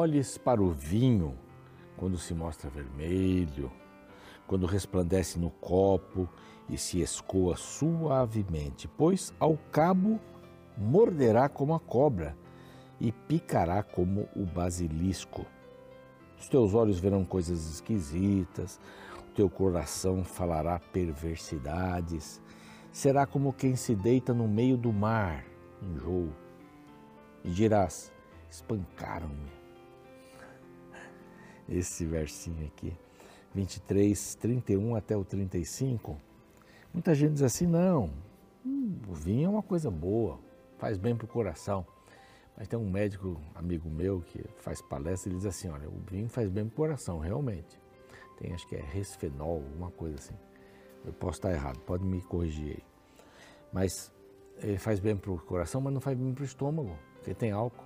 Olhes para o vinho quando se mostra vermelho, quando resplandece no copo e se escoa suavemente, pois ao cabo morderá como a cobra e picará como o basilisco. Os teus olhos verão coisas esquisitas, o teu coração falará perversidades. Será como quem se deita no meio do mar, enjoo. E dirás: espancaram-me. Esse versinho aqui, 23, 31 até o 35. Muita gente diz assim: não, o vinho é uma coisa boa, faz bem para o coração. Mas tem um médico amigo meu que faz palestra ele diz assim: olha, o vinho faz bem para o coração, realmente. Tem, acho que é resfenol, alguma coisa assim. Eu posso estar errado, pode me corrigir aí. Mas ele faz bem para o coração, mas não faz bem para o estômago, porque tem álcool.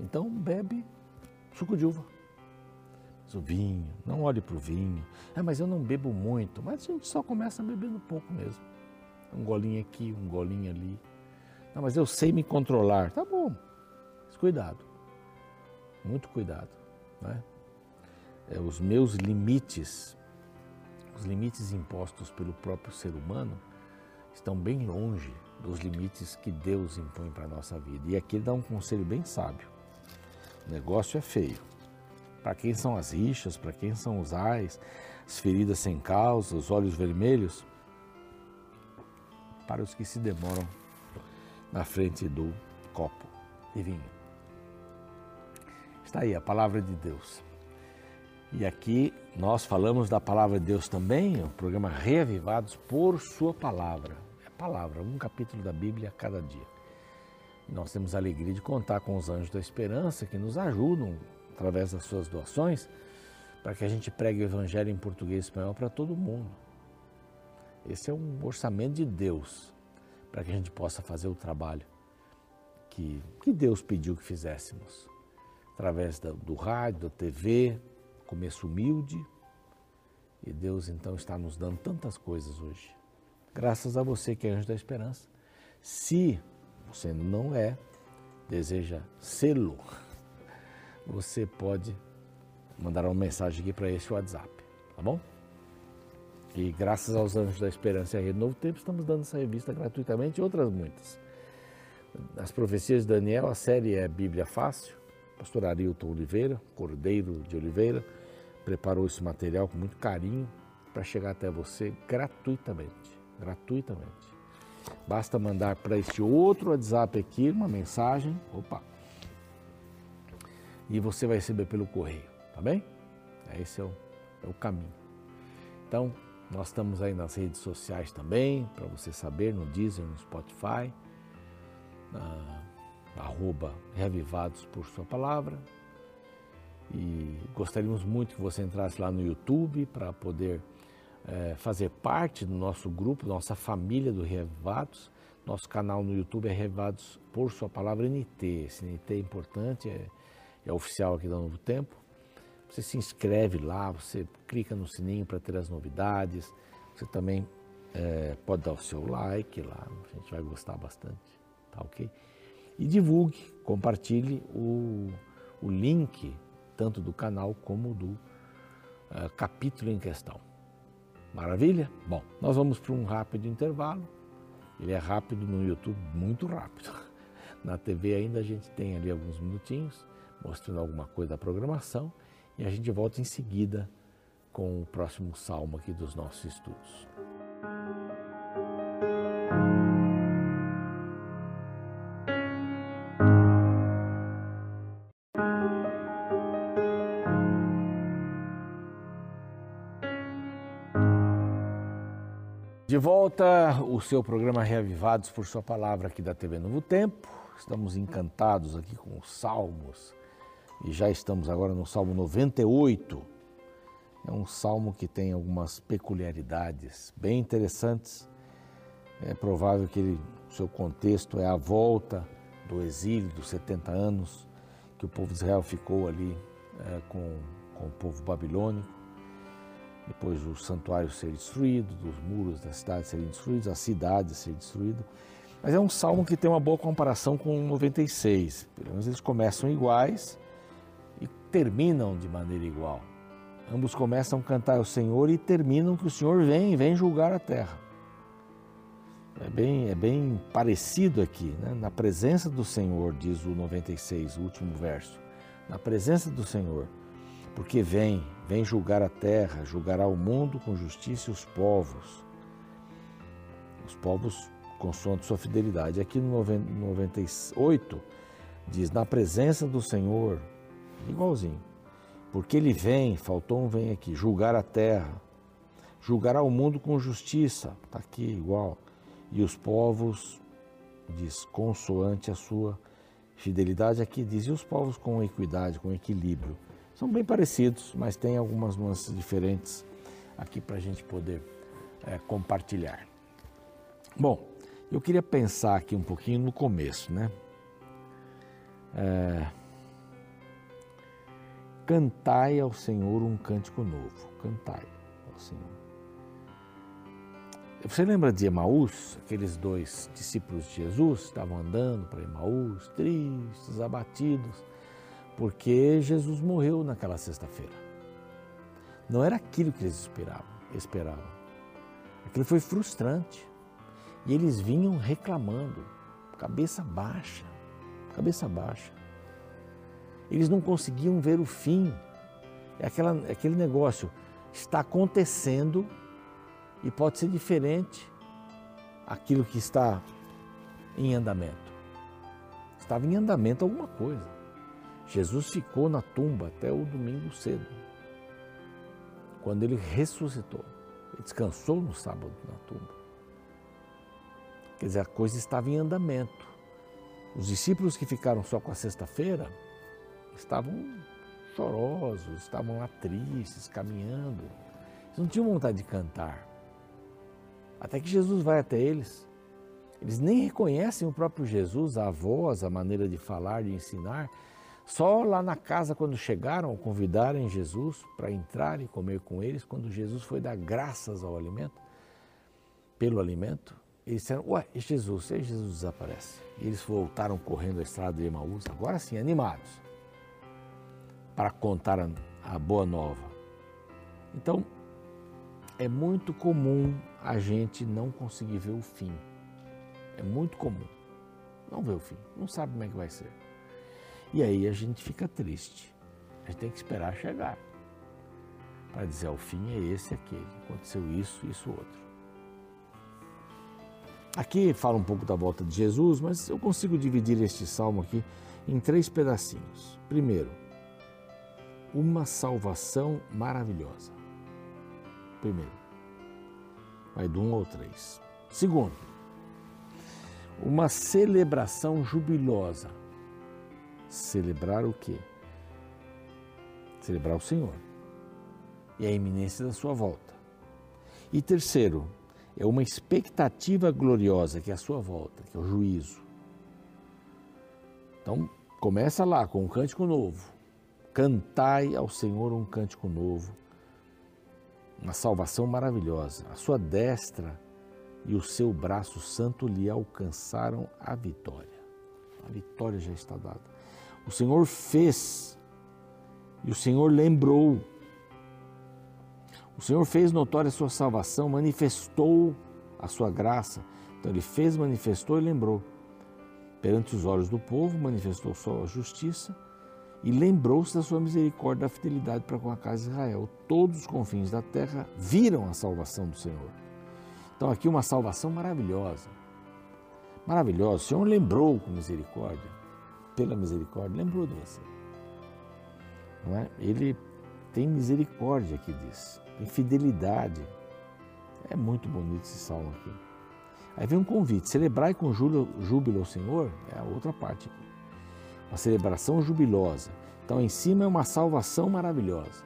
Então bebe suco de uva. Mas o vinho, não olhe para o vinho. Ah, mas eu não bebo muito. Mas a gente só começa bebendo pouco mesmo. Um golinho aqui, um golinho ali. Não, mas eu sei me controlar. Tá bom, cuidado, muito cuidado. Né? É, os meus limites, os limites impostos pelo próprio ser humano, estão bem longe dos limites que Deus impõe para a nossa vida. E aqui ele dá um conselho bem sábio. O negócio é feio. Para quem são as rixas, para quem são os ais, as feridas sem causa, os olhos vermelhos, para os que se demoram na frente do copo de vinho. Está aí a palavra de Deus. E aqui nós falamos da palavra de Deus também, o programa Reavivados por Sua Palavra. É palavra, um capítulo da Bíblia a cada dia. Nós temos a alegria de contar com os anjos da esperança que nos ajudam através das suas doações para que a gente pregue o Evangelho em português e espanhol para todo mundo. Esse é um orçamento de Deus para que a gente possa fazer o trabalho que, que Deus pediu que fizéssemos através do, do rádio, da TV, começo humilde. E Deus então está nos dando tantas coisas hoje. Graças a você que é anjo da esperança. Se você não é, deseja sê-lo, você pode mandar uma mensagem aqui para esse WhatsApp, tá bom? E graças aos Anjos da Esperança e a Rede Novo Tempo, estamos dando essa revista gratuitamente e outras muitas. As profecias de Daniel, a série é Bíblia Fácil, pastor Arilton Oliveira, Cordeiro de Oliveira, preparou esse material com muito carinho para chegar até você gratuitamente. Gratuitamente. Basta mandar para este outro WhatsApp aqui uma mensagem. Opa! E você vai receber pelo correio, tá bem? Esse é o, é o caminho. Então, nós estamos aí nas redes sociais também, para você saber, no Deezer, no Spotify. Ah, arroba Reavivados por Sua Palavra. E gostaríamos muito que você entrasse lá no YouTube para poder é, fazer parte do nosso grupo, nossa família do Reavivados. Nosso canal no YouTube é Reavivados por Sua Palavra NT. Esse NT é importante, é, é oficial aqui da Novo Tempo. Você se inscreve lá, você clica no sininho para ter as novidades. Você também é, pode dar o seu like lá, a gente vai gostar bastante, tá ok? e divulgue, compartilhe o, o link tanto do canal como do uh, capítulo em questão. Maravilha? Bom, nós vamos para um rápido intervalo. Ele é rápido no YouTube, muito rápido. Na TV ainda a gente tem ali alguns minutinhos, mostrando alguma coisa da programação, e a gente volta em seguida com o próximo salmo aqui dos nossos estudos. De volta, o seu programa Reavivados por Sua Palavra aqui da TV Novo Tempo. Estamos encantados aqui com os salmos e já estamos agora no Salmo 98. É um salmo que tem algumas peculiaridades bem interessantes. É provável que ele, seu contexto é a volta do exílio dos 70 anos que o povo de Israel ficou ali é, com, com o povo babilônico depois o santuário ser destruído, os muros da cidade serem destruídos, a cidade ser destruída. Mas é um salmo que tem uma boa comparação com o 96. Pelo menos eles começam iguais, terminam de maneira igual. Ambos começam a cantar ao Senhor e terminam que o Senhor vem, vem julgar a terra. É bem, é bem parecido aqui, né? na presença do Senhor, diz o 96, o último verso. Na presença do Senhor, porque vem, vem julgar a terra, julgará o mundo com justiça e os povos. Os povos consoante sua fidelidade. Aqui no 98 diz: na presença do Senhor, igualzinho. Porque ele vem, faltou um vem aqui, julgar a terra, julgará o mundo com justiça, está aqui igual, e os povos, diz, consoante a sua fidelidade, aqui diz, e os povos com equidade, com equilíbrio. São bem parecidos, mas tem algumas nuances diferentes aqui para a gente poder é, compartilhar. Bom, eu queria pensar aqui um pouquinho no começo, né? É, cantai ao Senhor um cântico novo. Cantai ao Senhor. Você lembra de Emaús? Aqueles dois discípulos de Jesus estavam andando para Emaús, tristes, abatidos, porque Jesus morreu naquela sexta-feira. Não era aquilo que eles esperavam. esperavam. Aquilo foi frustrante. E eles vinham reclamando, cabeça baixa, cabeça baixa. Eles não conseguiam ver o fim. É aquela, é aquele negócio, está acontecendo e pode ser diferente aquilo que está em andamento. Estava em andamento alguma coisa. Jesus ficou na tumba até o domingo cedo, quando ele ressuscitou. Ele descansou no sábado na tumba. Quer dizer, a coisa estava em andamento. Os discípulos que ficaram só com a sexta-feira estavam chorosos, estavam lá tristes, caminhando. Eles não tinham vontade de cantar. Até que Jesus vai até eles. Eles nem reconhecem o próprio Jesus, a voz, a maneira de falar, de ensinar. Só lá na casa, quando chegaram, convidarem Jesus para entrar e comer com eles, quando Jesus foi dar graças ao alimento, pelo alimento, eles disseram, ué, e Jesus? E Jesus desaparece. E eles voltaram correndo a estrada de Emaús, agora sim, animados, para contar a, a boa nova. Então, é muito comum a gente não conseguir ver o fim. É muito comum. Não ver o fim, não sabe como é que vai ser. E aí a gente fica triste. A gente tem que esperar chegar. Para dizer, o fim é esse, aquele. Aconteceu isso, isso, outro. Aqui fala um pouco da volta de Jesus, mas eu consigo dividir este salmo aqui em três pedacinhos. Primeiro, uma salvação maravilhosa. Primeiro, vai do um ao três. Segundo, uma celebração jubilosa. Celebrar o quê? Celebrar o Senhor e a iminência da sua volta. E terceiro, é uma expectativa gloriosa que é a sua volta, que é o juízo. Então, começa lá com um cântico novo. Cantai ao Senhor um cântico novo. Uma salvação maravilhosa. A sua destra e o seu braço santo lhe alcançaram a vitória. A vitória já está dada. O Senhor fez e o Senhor lembrou o Senhor fez notória a sua salvação, manifestou a sua graça. Então ele fez, manifestou e lembrou. Perante os olhos do povo, manifestou sua justiça e lembrou-se da sua misericórdia e da fidelidade para com a casa de Israel. Todos os confins da terra viram a salvação do Senhor. Então aqui uma salvação maravilhosa. Maravilhosa. O Senhor lembrou com misericórdia, pela misericórdia, lembrou de você. Não é? Ele tem misericórdia, que diz tem fidelidade. É muito bonito esse salmo aqui. Aí vem um convite: celebrai com júbilo ao Senhor, é a outra parte aqui. Uma celebração jubilosa. Então, em cima é uma salvação maravilhosa.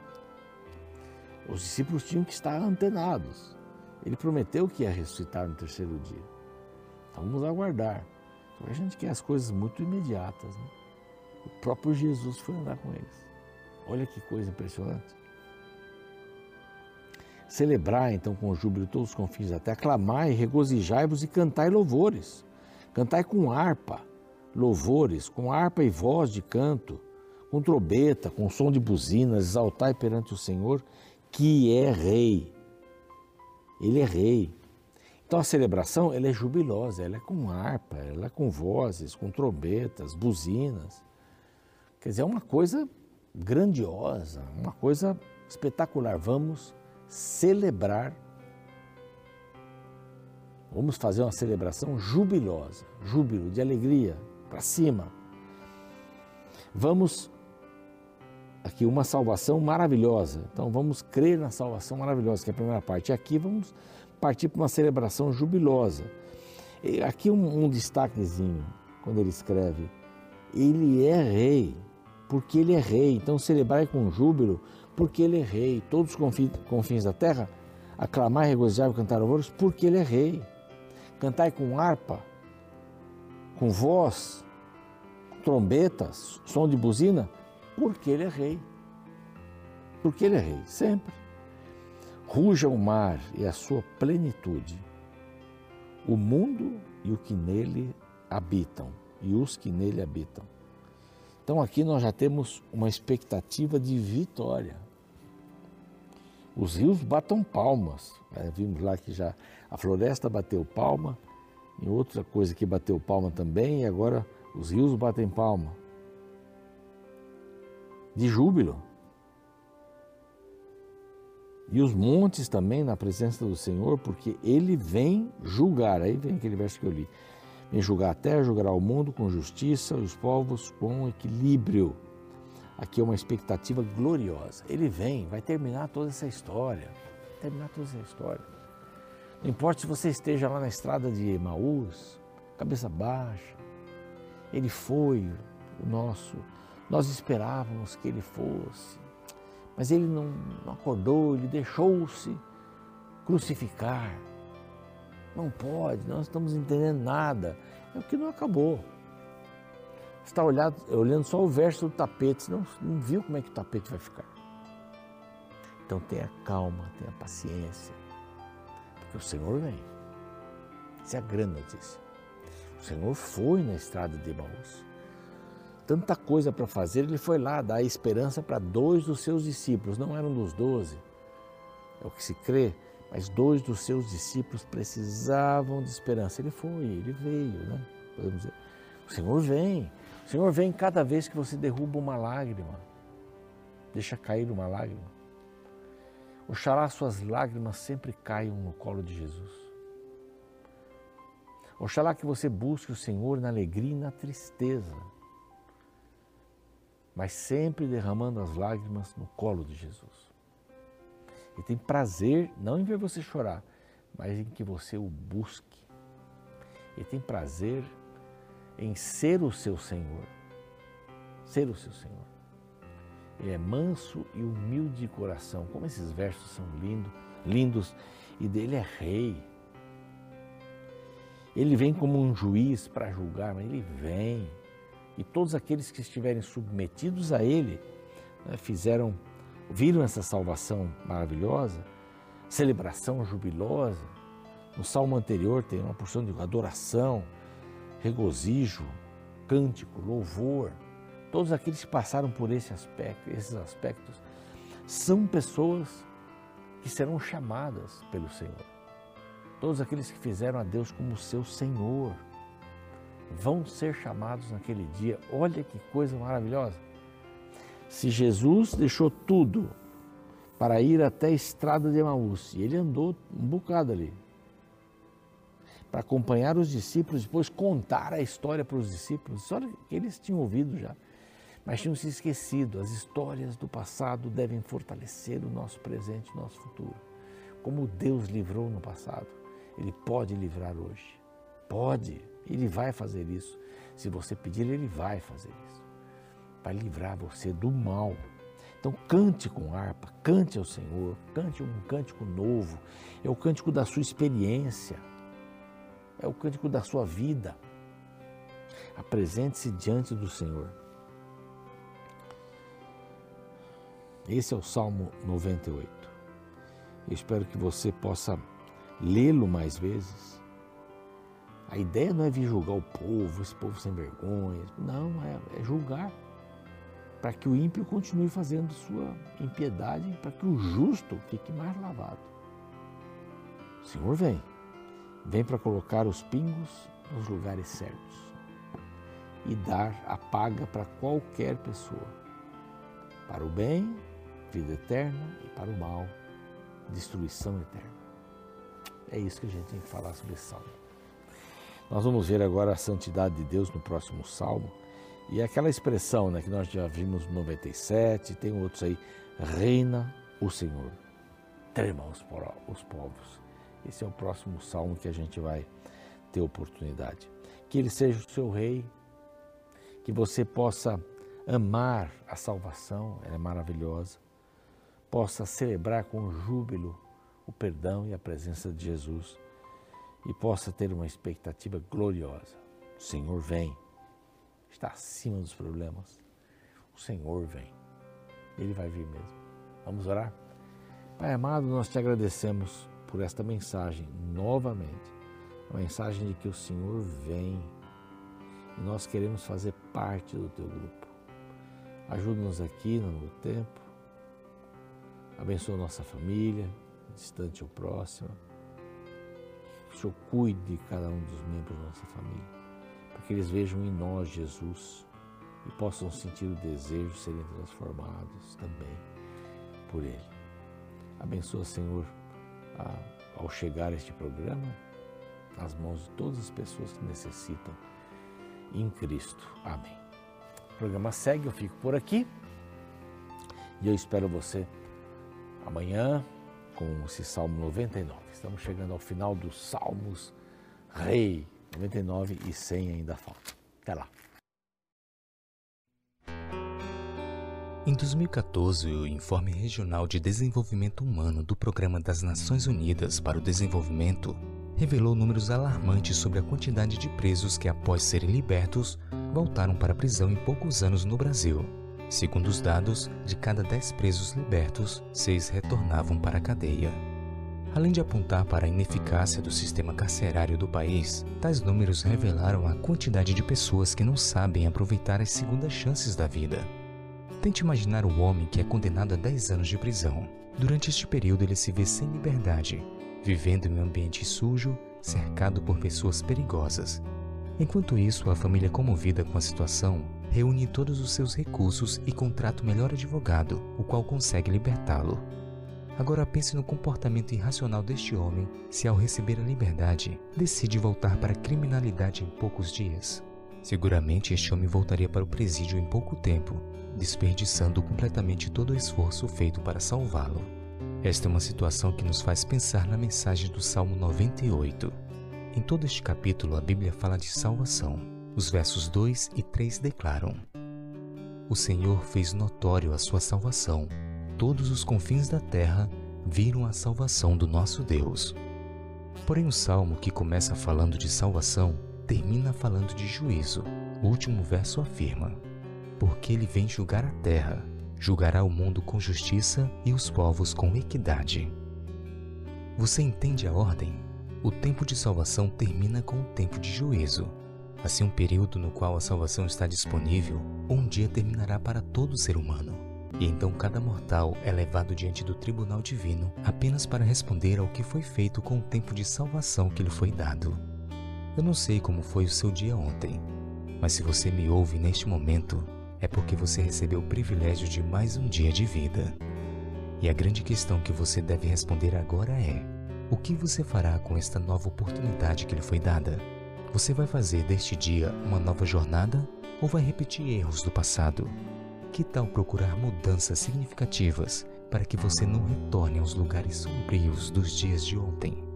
Os discípulos tinham que estar antenados. Ele prometeu que ia ressuscitar no terceiro dia. Então, vamos aguardar. Só que a gente quer as coisas muito imediatas. Né? O próprio Jesus foi andar com eles. Olha que coisa impressionante. Celebrai então com júbilo todos os confins da terra, aclamai, regozijai-vos e cantai louvores. Cantai com harpa, louvores, com harpa e voz de canto, com trombeta, com som de buzinas, exaltai perante o Senhor, que é rei. Ele é rei. Então a celebração ela é jubilosa, ela é com harpa, ela é com vozes, com trombetas, buzinas. Quer dizer, é uma coisa grandiosa, uma coisa espetacular. Vamos celebrar, vamos fazer uma celebração jubilosa, júbilo, de alegria, para cima. Vamos aqui uma salvação maravilhosa. Então vamos crer na salvação maravilhosa, que é a primeira parte. E aqui vamos partir para uma celebração jubilosa. E aqui um, um destaquezinho, quando ele escreve, ele é rei, porque ele é rei. Então celebrar com júbilo, porque ele é rei. Todos os confins, confins da terra, aclamar, regozijar e cantar louvores, porque ele é rei. Cantai com harpa, com voz, trombetas, som de buzina, porque ele é rei. Porque ele é rei, sempre. Ruja o mar e a sua plenitude, o mundo e o que nele habitam, e os que nele habitam. Então aqui nós já temos uma expectativa de vitória. Os rios batam palmas. É, vimos lá que já a floresta bateu palma, e outra coisa que bateu palma também, e agora os rios batem palma de júbilo. E os montes também na presença do Senhor, porque ele vem julgar. Aí vem aquele verso que eu li. Vem julgar a terra, julgará o mundo com justiça, os povos com equilíbrio. Aqui é uma expectativa gloriosa. Ele vem, vai terminar toda essa história. Terminar toda essa história. Não importa se você esteja lá na estrada de Emaús, cabeça baixa. Ele foi o nosso nós esperávamos que ele fosse, mas ele não, não acordou, ele deixou-se crucificar. Não pode, nós não estamos entendendo nada. É o que não acabou. Você está olhando, olhando só o verso do tapete, não, não viu como é que o tapete vai ficar. Então tenha calma, tenha paciência, porque o Senhor vem. Essa é a grande notícia. O Senhor foi na estrada de Emaús tanta coisa para fazer, ele foi lá dar esperança para dois dos seus discípulos, não eram dos doze, é o que se crê, mas dois dos seus discípulos precisavam de esperança. Ele foi, ele veio, né? Podemos dizer. O Senhor vem, o Senhor vem cada vez que você derruba uma lágrima, deixa cair uma lágrima. Oxalá suas lágrimas sempre caiam no colo de Jesus. Oxalá que você busque o Senhor na alegria e na tristeza mas sempre derramando as lágrimas no colo de Jesus. Ele tem prazer não em ver você chorar, mas em que você o busque. Ele tem prazer em ser o seu Senhor. Ser o seu Senhor. Ele é manso e humilde de coração. Como esses versos são lindos, lindos e dele é rei. Ele vem como um juiz para julgar, mas ele vem e todos aqueles que estiverem submetidos a Ele né, fizeram, viram essa salvação maravilhosa, celebração jubilosa. No salmo anterior tem uma porção de adoração, regozijo, cântico, louvor. Todos aqueles que passaram por esse aspecto, esses aspectos são pessoas que serão chamadas pelo Senhor. Todos aqueles que fizeram a Deus como seu Senhor vão ser chamados naquele dia. Olha que coisa maravilhosa. Se Jesus deixou tudo para ir até a estrada de Emaús, e ele andou um bocado ali, para acompanhar os discípulos, depois contar a história para os discípulos, história que eles tinham ouvido já, mas tinham se esquecido. As histórias do passado devem fortalecer o nosso presente, o nosso futuro. Como Deus livrou no passado, Ele pode livrar hoje. Pode. Ele vai fazer isso. Se você pedir, ele vai fazer isso. Vai livrar você do mal. Então cante com harpa, cante ao Senhor, cante um cântico novo. É o cântico da sua experiência. É o cântico da sua vida. Apresente-se diante do Senhor. Esse é o Salmo 98. Eu espero que você possa lê-lo mais vezes a ideia não é vir julgar o povo, esse povo sem vergonha. Não, é, é julgar. para que o ímpio continue fazendo sua impiedade, para que o justo fique mais lavado. O Senhor vem, vem para colocar os pingos nos lugares certos e dar a paga para qualquer pessoa, para o bem, vida eterna, e para o mal, destruição eterna. É isso que a gente tem que falar sobre esse salmo. Nós vamos ver agora a santidade de Deus no próximo salmo. E aquela expressão né, que nós já vimos no 97, tem outros aí, reina o Senhor, trema os, os povos. Esse é o próximo salmo que a gente vai ter oportunidade. Que ele seja o seu rei, que você possa amar a salvação, ela é maravilhosa, possa celebrar com júbilo o perdão e a presença de Jesus e possa ter uma expectativa gloriosa. O Senhor vem, está acima dos problemas. O Senhor vem, Ele vai vir mesmo. Vamos orar? Pai amado, nós te agradecemos por esta mensagem novamente. A mensagem de que o Senhor vem e nós queremos fazer parte do teu grupo. Ajuda-nos aqui no tempo. Abençoa nossa família, distante ou próxima. Que o Senhor cuide de cada um dos membros da nossa família, para que eles vejam em nós Jesus e possam sentir o desejo de serem transformados também por Ele. Abençoa, Senhor, ao chegar este programa, nas mãos de todas as pessoas que necessitam em Cristo. Amém. O programa segue, eu fico por aqui e eu espero você amanhã com esse Salmo 99. Estamos chegando ao final dos Salmos Rei 99 e 100 ainda falta. Até lá. Em 2014, o Informe Regional de Desenvolvimento Humano do Programa das Nações Unidas para o Desenvolvimento revelou números alarmantes sobre a quantidade de presos que, após serem libertos, voltaram para a prisão em poucos anos no Brasil. Segundo os dados, de cada 10 presos libertos, 6 retornavam para a cadeia. Além de apontar para a ineficácia do sistema carcerário do país, tais números revelaram a quantidade de pessoas que não sabem aproveitar as segundas chances da vida. Tente imaginar o homem que é condenado a 10 anos de prisão. Durante este período, ele se vê sem liberdade, vivendo em um ambiente sujo, cercado por pessoas perigosas. Enquanto isso, a família comovida com a situação reúne todos os seus recursos e contrata o melhor advogado, o qual consegue libertá-lo. Agora pense no comportamento irracional deste homem se, ao receber a liberdade, decide voltar para a criminalidade em poucos dias. Seguramente este homem voltaria para o presídio em pouco tempo, desperdiçando completamente todo o esforço feito para salvá-lo. Esta é uma situação que nos faz pensar na mensagem do Salmo 98. Em todo este capítulo, a Bíblia fala de salvação. Os versos 2 e 3 declaram: O Senhor fez notório a sua salvação. Todos os confins da terra viram a salvação do nosso Deus. Porém, o salmo que começa falando de salvação termina falando de juízo. O último verso afirma: Porque ele vem julgar a terra julgará o mundo com justiça e os povos com equidade. Você entende a ordem? O tempo de salvação termina com o tempo de juízo. Assim, um período no qual a salvação está disponível, um dia terminará para todo ser humano. E então cada mortal é levado diante do tribunal divino apenas para responder ao que foi feito com o tempo de salvação que lhe foi dado. Eu não sei como foi o seu dia ontem, mas se você me ouve neste momento, é porque você recebeu o privilégio de mais um dia de vida. E a grande questão que você deve responder agora é: o que você fará com esta nova oportunidade que lhe foi dada? Você vai fazer deste dia uma nova jornada ou vai repetir erros do passado? Que tal procurar mudanças significativas para que você não retorne aos lugares sombrios dos dias de ontem?